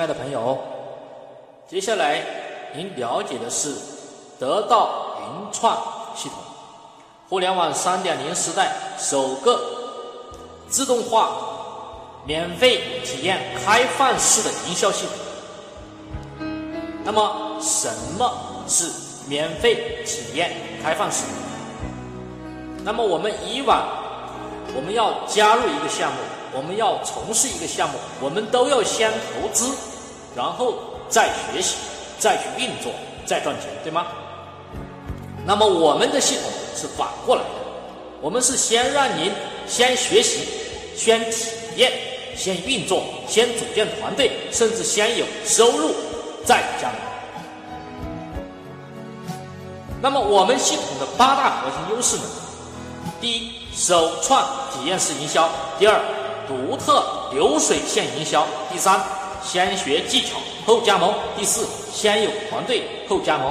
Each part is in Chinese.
亲爱的朋友，接下来您了解的是得到云创系统，互联网3.0时代首个自动化、免费体验开放式的营销系统。那么，什么是免费体验开放式？那么，我们以往我们要加入一个项目。我们要从事一个项目，我们都要先投资，然后再学习，再去运作，再赚钱，对吗？那么我们的系统是反过来的，我们是先让您先学习，先体验，先运作，先组建团队，甚至先有收入，再加入。那么我们系统的八大核心优势呢？第一，首创体验式营销；第二，独特流水线营销，第三，先学技巧后加盟；第四，先有团队后加盟；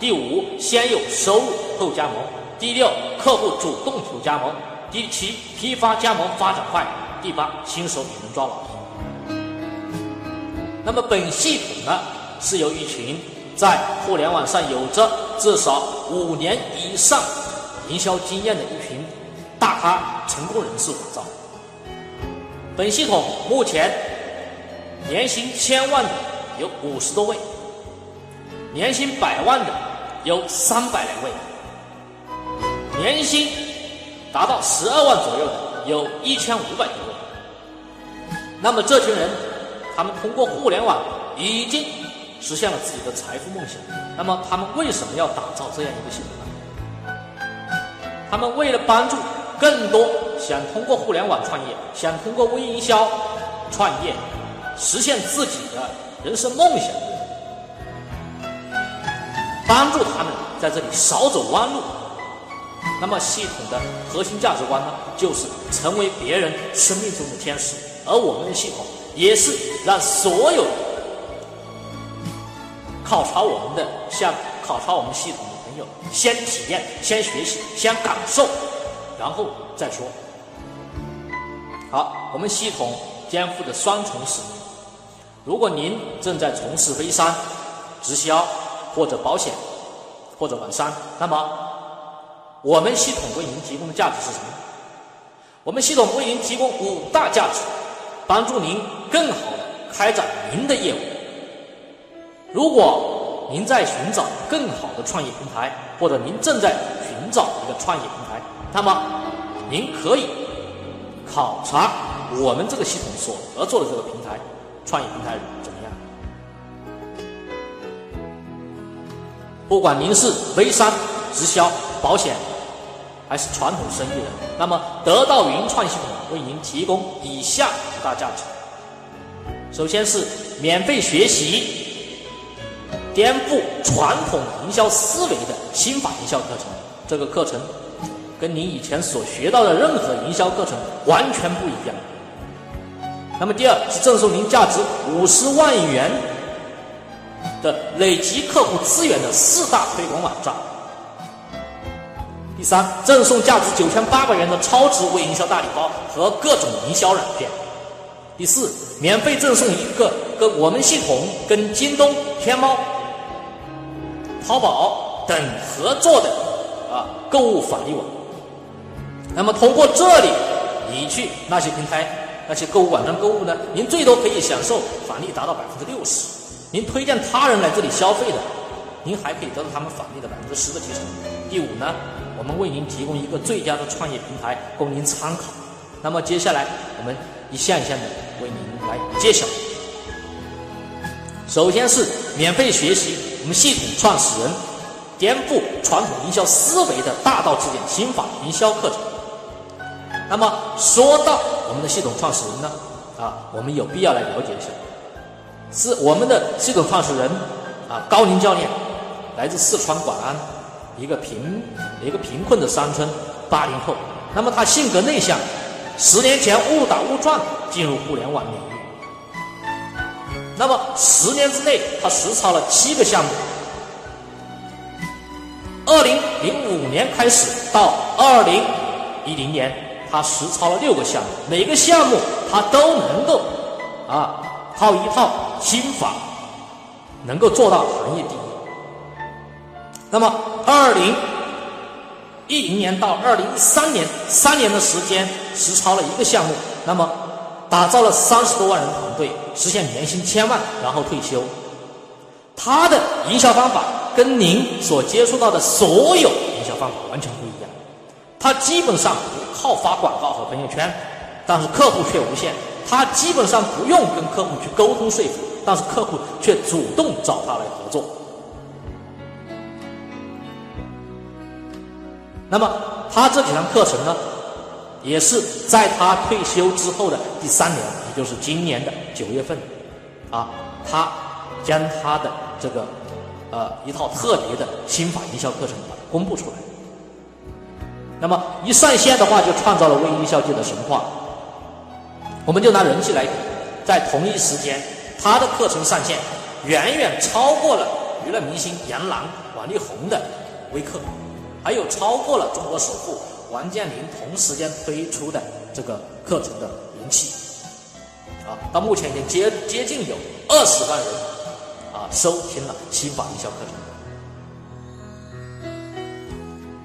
第五，先有收入后加盟；第六，客户主动求加盟；第七，批发加盟发展快；第八，新手也能抓老。那么本系统呢，是由一群在互联网上有着至少五年以上营销经验的一群大咖成功人士打造。本系统目前年薪千万的有五十多位，年薪百万的有三百来位，年薪达到十二万左右的有一千五百多位。那么这群人，他们通过互联网已经实现了自己的财富梦想。那么他们为什么要打造这样一个系统呢？他们为了帮助。更多想通过互联网创业、想通过微营销创业，实现自己的人生梦想，帮助他们在这里少走弯路。那么，系统的核心价值观呢，就是成为别人生命中的天使。而我们的系统也是让所有考察我们的像、考察我们系统的朋友，先体验、先学习、先感受。然后再说。好，我们系统肩负着双重使命。如果您正在从事微商、直销或者保险或者网商，那么我们系统为您提供的价值是什么？我们系统为您提供五大价值，帮助您更好的开展您的业务。如果您在寻找更好的创业平台，或者您正在寻找一个创业平台，那么，您可以考察我们这个系统所合作的这个平台，创业平台怎么样？不管您是微商、直销、保险，还是传统生意人，那么得到云创系统为您提供以下五大价值。首先是免费学习颠覆传统营销思维的心法营销课程，这个课程。跟您以前所学到的任何营销课程完全不一样。那么第二是赠送您价值五十万元的累积客户资源的四大推广网站。第三，赠送价值九千八百元的超值微营销大礼包和各种营销软件。第四，免费赠送一个跟我们系统、跟京东、天猫、淘宝等合作的啊购物返利网。那么通过这里，你去那些平台、那些购物网站购物呢？您最多可以享受返利达到百分之六十。您推荐他人来这里消费的，您还可以得到他们返利的百分之十的提成。第五呢，我们为您提供一个最佳的创业平台供您参考。那么接下来我们一项一项的为您来揭晓。首先是免费学习我们系统创始人颠覆传统营销思维的大道至简心法营销课程。那么说到我们的系统创始人呢，啊，我们有必要来了解一下，是我们的系统创始人啊，高宁教练，来自四川广安，一个贫一个贫困的山村，八零后。那么他性格内向，十年前误打误撞进入互联网领域。那么十年之内，他实操了七个项目。二零零五年开始到二零一零年。他实操了六个项目，每个项目他都能够啊，靠一套心法能够做到行业第一。那么，二零一零年到二零一三年三年的时间，实操了一个项目，那么打造了三十多万人团队，实现年薪千万，然后退休。他的营销方法跟您所接触到的所有营销方法完全不一样。他基本上不靠发广告和朋友圈，但是客户却无限。他基本上不用跟客户去沟通说服，但是客户却主动找他来合作。那么他这几堂课程呢，也是在他退休之后的第三年，也就是今年的九月份，啊，他将他的这个呃一套特别的心法营销课程把它公布出来。那么一上线的话，就创造了微营销界的神话。我们就拿人气来比，在同一时间，他的课程上线远远超过了娱乐明星杨澜、王力宏的微课，还有超过了中国首富王健林同时间推出的这个课程的人气。啊，到目前已经接接近有二十万人啊收听了新法营销课程。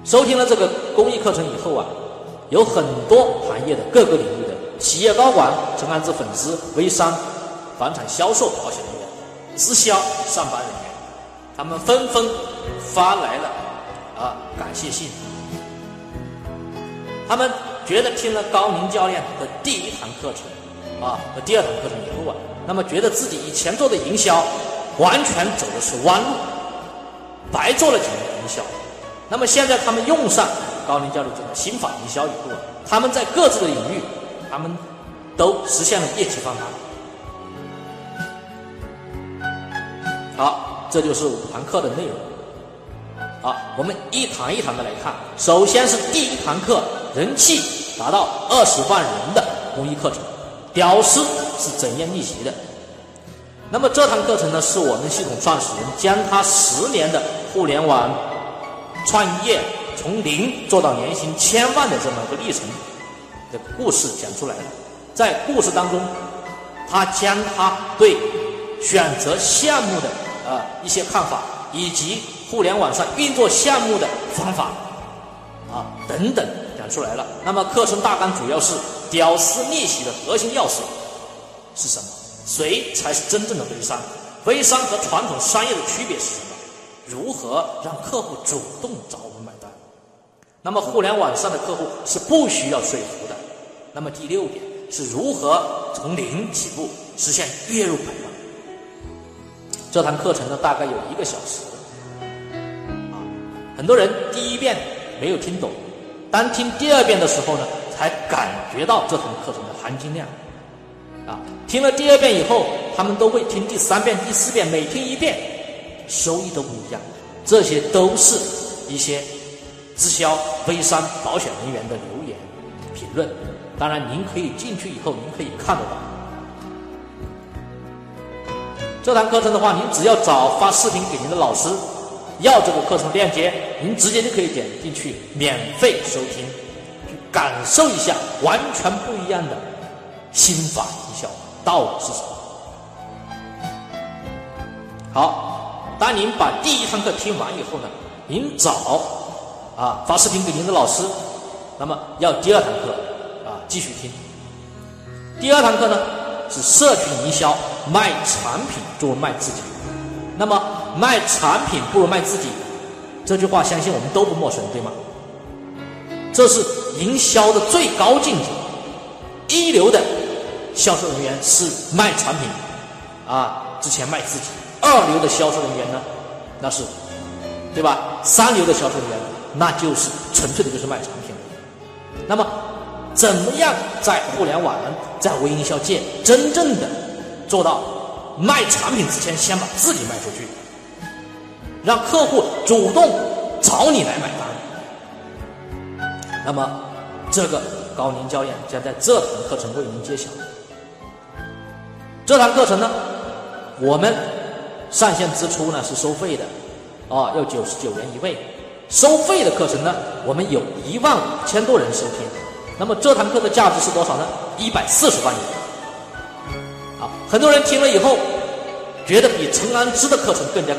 收听了这个公益课程以后啊，有很多行业的各个领域的。企业高管、陈安之粉丝、微商、房产销售、保险人员、直销上班人员，他们纷纷发来了啊感谢信。他们觉得听了高宁教练的第一堂课程啊和第二堂课程以后啊，那么觉得自己以前做的营销完全走的是弯路，白做了几年营销。那么现在他们用上高宁教练这个心法营销以后，他们在各自的领域。他们都实现了业绩翻番。好，这就是五堂课的内容。好，我们一堂一堂的来看。首先是第一堂课，人气达到二十万人的公益课程，屌丝是怎样逆袭的？那么这堂课程呢，是我们系统创始人将他十年的互联网创业从零做到年薪千万的这么一个历程。的故事讲出来了，在故事当中，他将他对选择项目的呃一些看法，以及互联网上运作项目的方法啊等等讲出来了。那么课程大纲主要是屌丝逆袭的核心要素是什么？谁才是真正的微商？微商和传统商业的区别是什么？如何让客户主动找我们买单？那么互联网上的客户是不需要说服的。那么第六点是如何从零起步实现月入百万？这堂课程呢大概有一个小时，啊，很多人第一遍没有听懂，当听第二遍的时候呢，才感觉到这堂课程的含金量，啊，听了第二遍以后，他们都会听第三遍、第四遍，每听一遍，收益都不一样。这些都是一些直销、微商、保险人员的留言评论。当然，您可以进去以后，您可以看得到这堂课程的话，您只要找发视频给您的老师要这个课程链接，您直接就可以点进去免费收听，去感受一下完全不一样的心法营销到底是什么。好，当您把第一堂课听完以后呢，您找啊发视频给您的老师，那么要第二堂课啊。继续听。第二堂课呢是社群营销，卖产品不如卖自己。那么卖产品不如卖自己，这句话相信我们都不陌生，对吗？这是营销的最高境界。一流的销售人员是卖产品，啊，之前卖自己；二流的销售人员呢，那是，对吧？三流的销售人员那就是纯粹的就是卖产品。那么。怎么样在互联网、在微营销界真正的做到卖产品之前先把自己卖出去，让客户主动找你来买单？那么，这个高宁教练将在这堂课程为您揭晓。这堂课程呢，我们上线之初呢是收费的，啊，要九十九元一位。收费的课程呢，我们有一万五千多人收听。那么这堂课的价值是多少呢？一百四十万元。啊，很多人听了以后觉得比陈安之的课程更加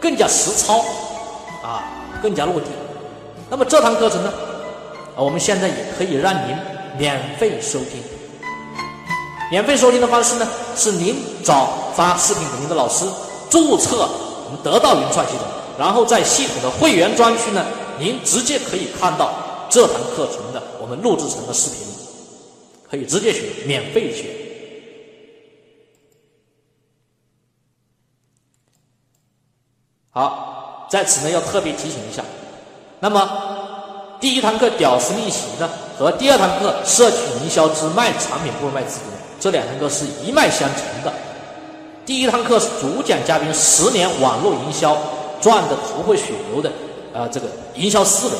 更加实操啊，更加落地。那么这堂课程呢，我们现在也可以让您免费收听。免费收听的方式呢，是您找发视频给您的老师，注册我们得到云创系统，然后在系统的会员专区呢，您直接可以看到这堂课程的我们录制成的视频，可以直接学，免费学。好，在此呢要特别提醒一下，那么第一堂课屌丝逆袭呢，和第二堂课社群营销之卖产品不如卖自己。这两堂课是一脉相承的。第一堂课是主讲嘉宾十年网络营销赚的头破血流的啊，这个营销思维。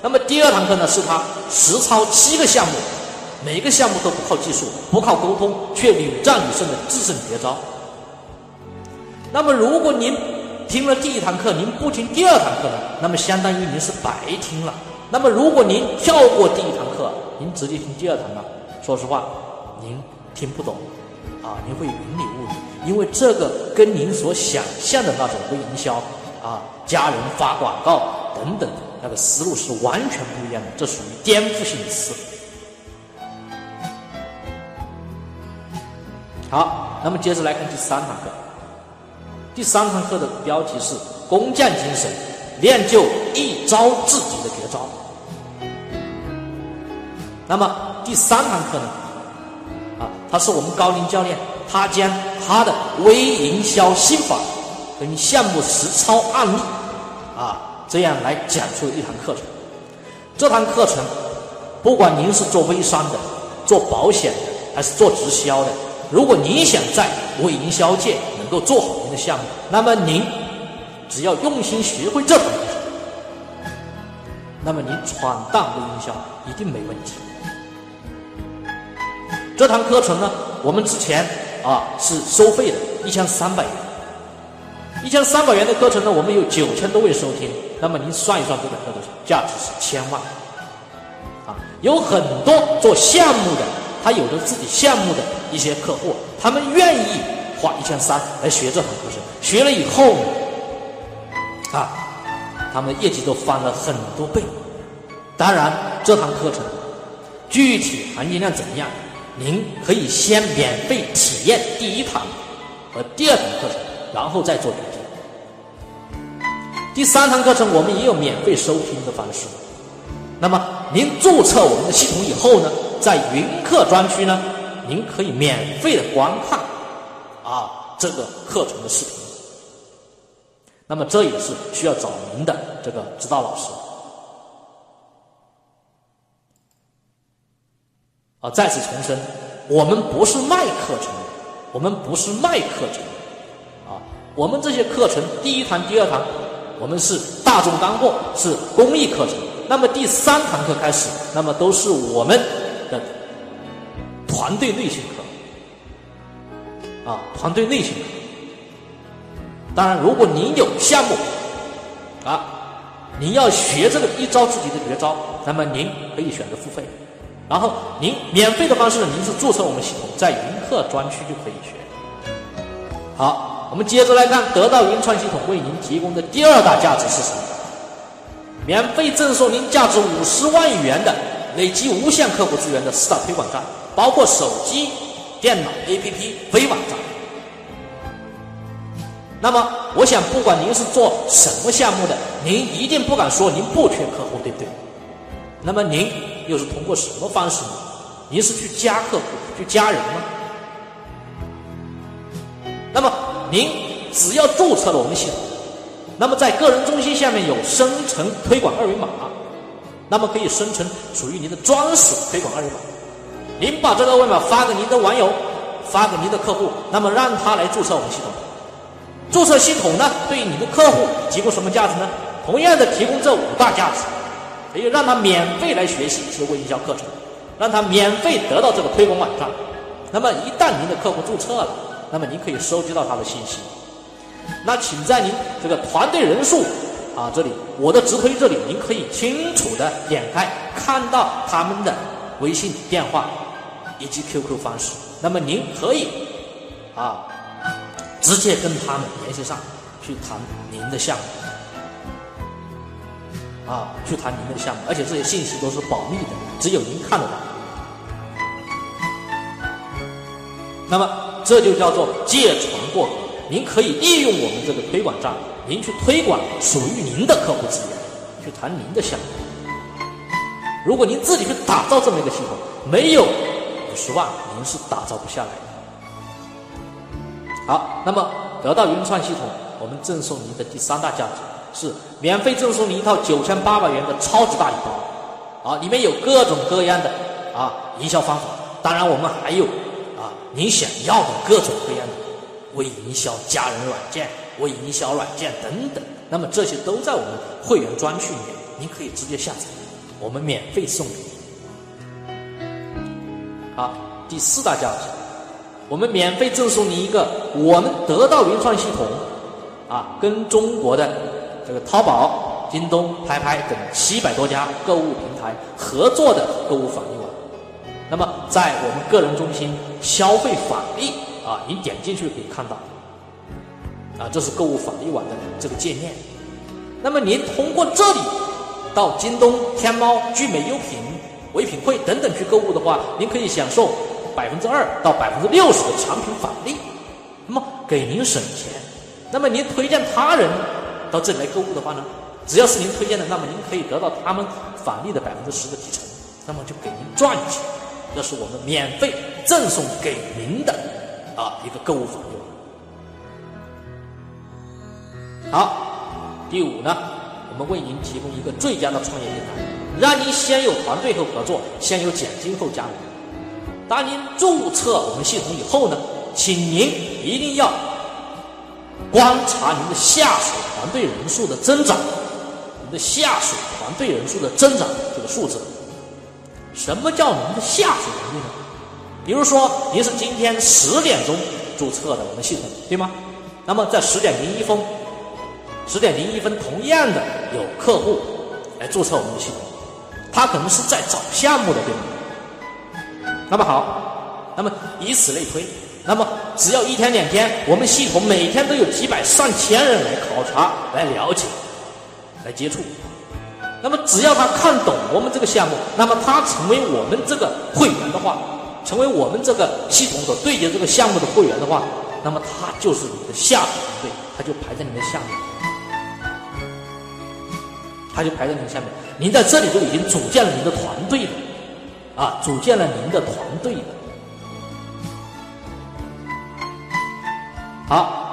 那么第二堂课呢，是他实操七个项目，每个项目都不靠技术，不靠沟通，却屡战屡胜的制胜绝招。那么如果您听了第一堂课，您不听第二堂课呢，那么相当于您是白听了。那么如果您跳过第一堂课，您直接听第二堂呢，说实话，您。听不懂，啊，您会云里雾，因为这个跟您所想象的那种微营销啊，家人发广告等等那个思路是完全不一样的，这属于颠覆性的思维。好，那么接着来看第三堂课。第三堂课的标题是“工匠精神，练就一招制敌的绝招”。那么第三堂课呢？啊他是我们高林教练，他将他的微营销心法跟项目实操案例啊，这样来讲出一堂课程。这堂课程，不管您是做微商的、做保险的，还是做直销的，如果您想在微营销界能够做好您的项目，那么您只要用心学会这堂课程，那么您闯荡微营销一定没问题。这堂课程呢，我们之前啊是收费的，一千三百元。一千三百元的课程呢，我们有九千多位收听。那么您算一算，这个课程价值是千万。啊，有很多做项目的，他有着自己项目的一些客户，他们愿意花一千三来学这堂课程。学了以后，啊，他们业绩都翻了很多倍。当然，这堂课程具体含金量怎么样？您可以先免费体验第一堂和第二堂课程，然后再做决定。第三堂课程我们也有免费收听的方式。那么您注册我们的系统以后呢，在云课专区呢，您可以免费的观看啊这个课程的视频。那么这也是需要找您的这个指导老师。啊！再次重申，我们不是卖课程，我们不是卖课程，啊，我们这些课程第一堂、第二堂，我们是大众干货，是公益课程。那么第三堂课开始，那么都是我们的团队内训课，啊，团队内训课。当然，如果您有项目，啊，您要学这个一招制敌的绝招，那么您可以选择付费。然后您免费的方式呢，您是注册我们系统，在云课专区就可以学。好，我们接着来看得到云创系统为您提供的第二大价值是什么？免费赠送您价值五十万元的累积无限客户资源的四大推广站，包括手机、电脑、APP、非网站。那么，我想不管您是做什么项目的，您一定不敢说您不缺客户，对不对？那么您。又是通过什么方式呢？您是去加客户、去加人吗？那么您只要注册了我们系统，那么在个人中心下面有生成推广二维码，那么可以生成属于您的专属推广二维码。您把这个二维码发给您的网友，发给您的客户，那么让他来注册我们系统。注册系统呢，对于你的客户提供什么价值呢？同样的，提供这五大价值。可以让他免费来学习直播营销课程，让他免费得到这个推广网站。那么一旦您的客户注册了，那么您可以收集到他的信息。那请在您这个团队人数啊这里，我的直推这里，您可以清楚的点开，看到他们的微信电话以及 QQ 方式。那么您可以啊直接跟他们联系上，去谈您的项目，啊，去谈您的项目，而且这些信息都是保密的，只有您看得到。那么这就叫做借船过河，您可以利用我们这个推广站，您去推广属于您的客户资源，去谈您的项目。如果您自己去打造这么一个系统，没有五十万，您是打造不下来的。好，那么得到云创系统，我们赠送您的第三大价值是免费赠送您一套九千八百元的超级大礼包，啊，里面有各种各样的啊营销方法，当然我们还有啊你想要的各种各样的微营销家人软件、微营销软件等等，那么这些都在我们会员专区里面，您可以直接下载，我们免费送给你。好，第四大价值。我们免费赠送你一个我们得到云创系统啊，跟中国的这个淘宝、京东、拍拍等七百多家购物平台合作的购物返利网。那么，在我们个人中心消费返利啊，你点进去可以看到啊，这是购物返利网的这个界面。那么您通过这里到京东、天猫、聚美优品、唯品会等等去购物的话，您可以享受。百分之二到百分之六十的产品返利，那么给您省钱。那么您推荐他人到这里来购物的话呢，只要是您推荐的，那么您可以得到他们返利的百分之十的提成，那么就给您赚钱。这是我们免费赠送给您的啊一个购物返利。好，第五呢，我们为您提供一个最佳的创业平台，让您先有团队后合作，先有奖金后加盟。当您注册我们系统以后呢，请您一定要观察您的下属团队人数的增长，您的下属团队人数的增长这个数字。什么叫您的下属团队呢？比如说，您是今天十点钟注册的我们系统，对吗？那么在十点零一分，十点零一分，同样的有客户来注册我们的系统，他可能是在找项目的，对吗？那么好，那么以此类推，那么只要一天两天，我们系统每天都有几百上千人来考察、来了解、来接触。那么只要他看懂我们这个项目，那么他成为我们这个会员的话，成为我们这个系统所对接这个项目的会员的话，那么他就是你的下属团队，他就排在你的下面，他就排在你的下面。您在这里就已经组建了您的团队了。啊，组建了您的团队了。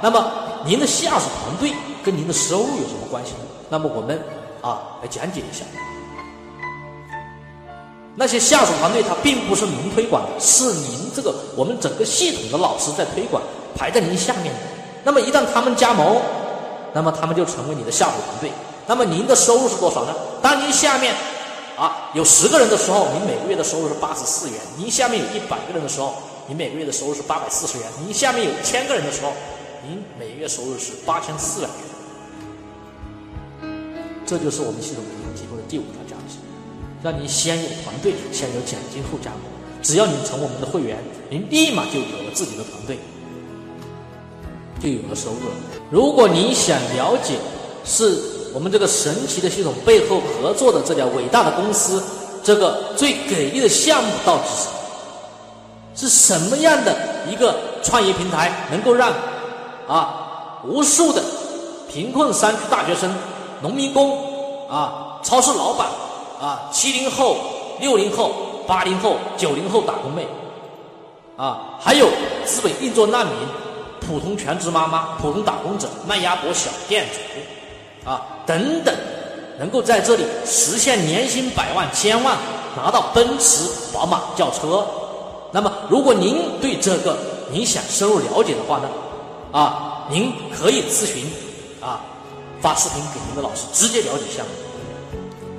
那么您的下属团队跟您的收入有什么关系呢？那么我们啊来讲解一下。那些下属团队他并不是您推广的，是您这个我们整个系统的老师在推广，排在您下面的。那么一旦他们加盟，那么他们就成为你的下属团队。那么您的收入是多少呢？当您下面。啊，有十个人的时候，您每个月的收入是八十四元；您下面有一百个人的时候，您每个月的收入是八百四十元；您下面有一千个人的时候，您每月收入是八千四百元。这就是我们系统给您提供的第五条价值，让您先有团队，先有奖金后加盟。只要您成我们的会员，您立马就有了自己的团队，就有了收入。如果您想了解是。我们这个神奇的系统背后合作的这家伟大的公司，这个最给力的项目到底是什么是什么样的一个创业平台，能够让啊无数的贫困山区大学生、农民工啊、超市老板啊、七零后、六零后、八零后、九零后打工妹啊，还有资本运作难民、普通全职妈妈、普通打工者、卖鸭脖小店主。啊，等等，能够在这里实现年薪百万、千万，拿到奔驰、宝马轿车。那么，如果您对这个您想深入了解的话呢，啊，您可以咨询啊，发视频给您的老师直接了解项目。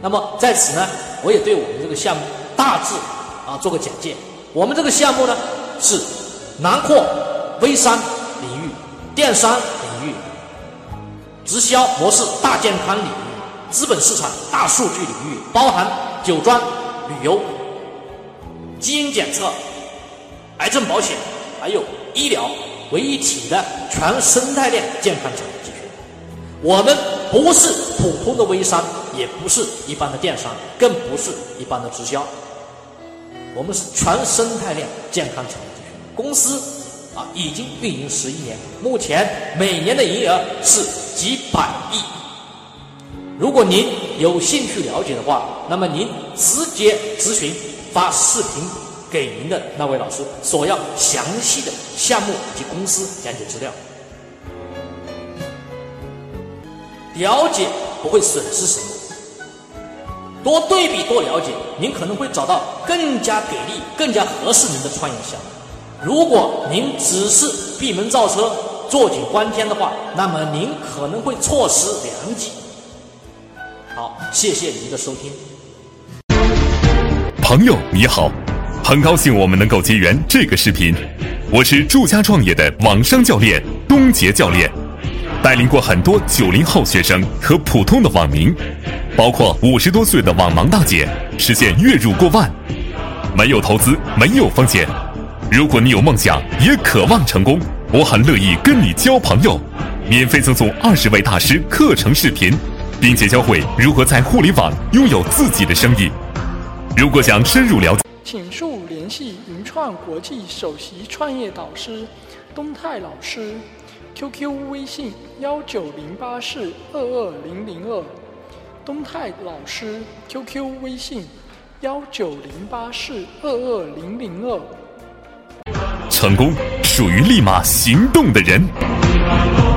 那么在此呢，我也对我们这个项目大致啊做个简介。我们这个项目呢是囊括微商领域、电商领域。直销模式、大健康领域、资本市场、大数据领域，包含酒庄、旅游、基因检测、癌症保险，还有医疗、为一体的全生态链健康产业集群。我们不是普通的微商，也不是一般的电商，更不是一般的直销。我们是全生态链健康产业集群公司啊，已经运营十一年，目前每年的营业额是几百亿。如果您有兴趣了解的话，那么您直接咨询发视频给您的那位老师，索要详细的项目及公司讲解资料。了解不会损失什么，多对比多了解，您可能会找到更加给力、更加合适您的创业项目。如果您只是闭门造车、坐井观天的话，那么您可能会错失良机。好，谢谢您的收听。朋友你好，很高兴我们能够结缘这个视频。我是住家创业的网商教练东杰教练，带领过很多九零后学生和普通的网民，包括五十多岁的网盲大姐，实现月入过万，没有投资，没有风险。如果你有梦想，也渴望成功，我很乐意跟你交朋友，免费赠送二十位大师课程视频。并且教会如何在互联网拥有自己的生意。如果想深入了解，请说联系云创国际首席创业导师东泰老师，QQ 微信幺九零八四二二零零二，东泰老师 QQ 微信幺九零八四二二零零二。成功属于立马行动的人。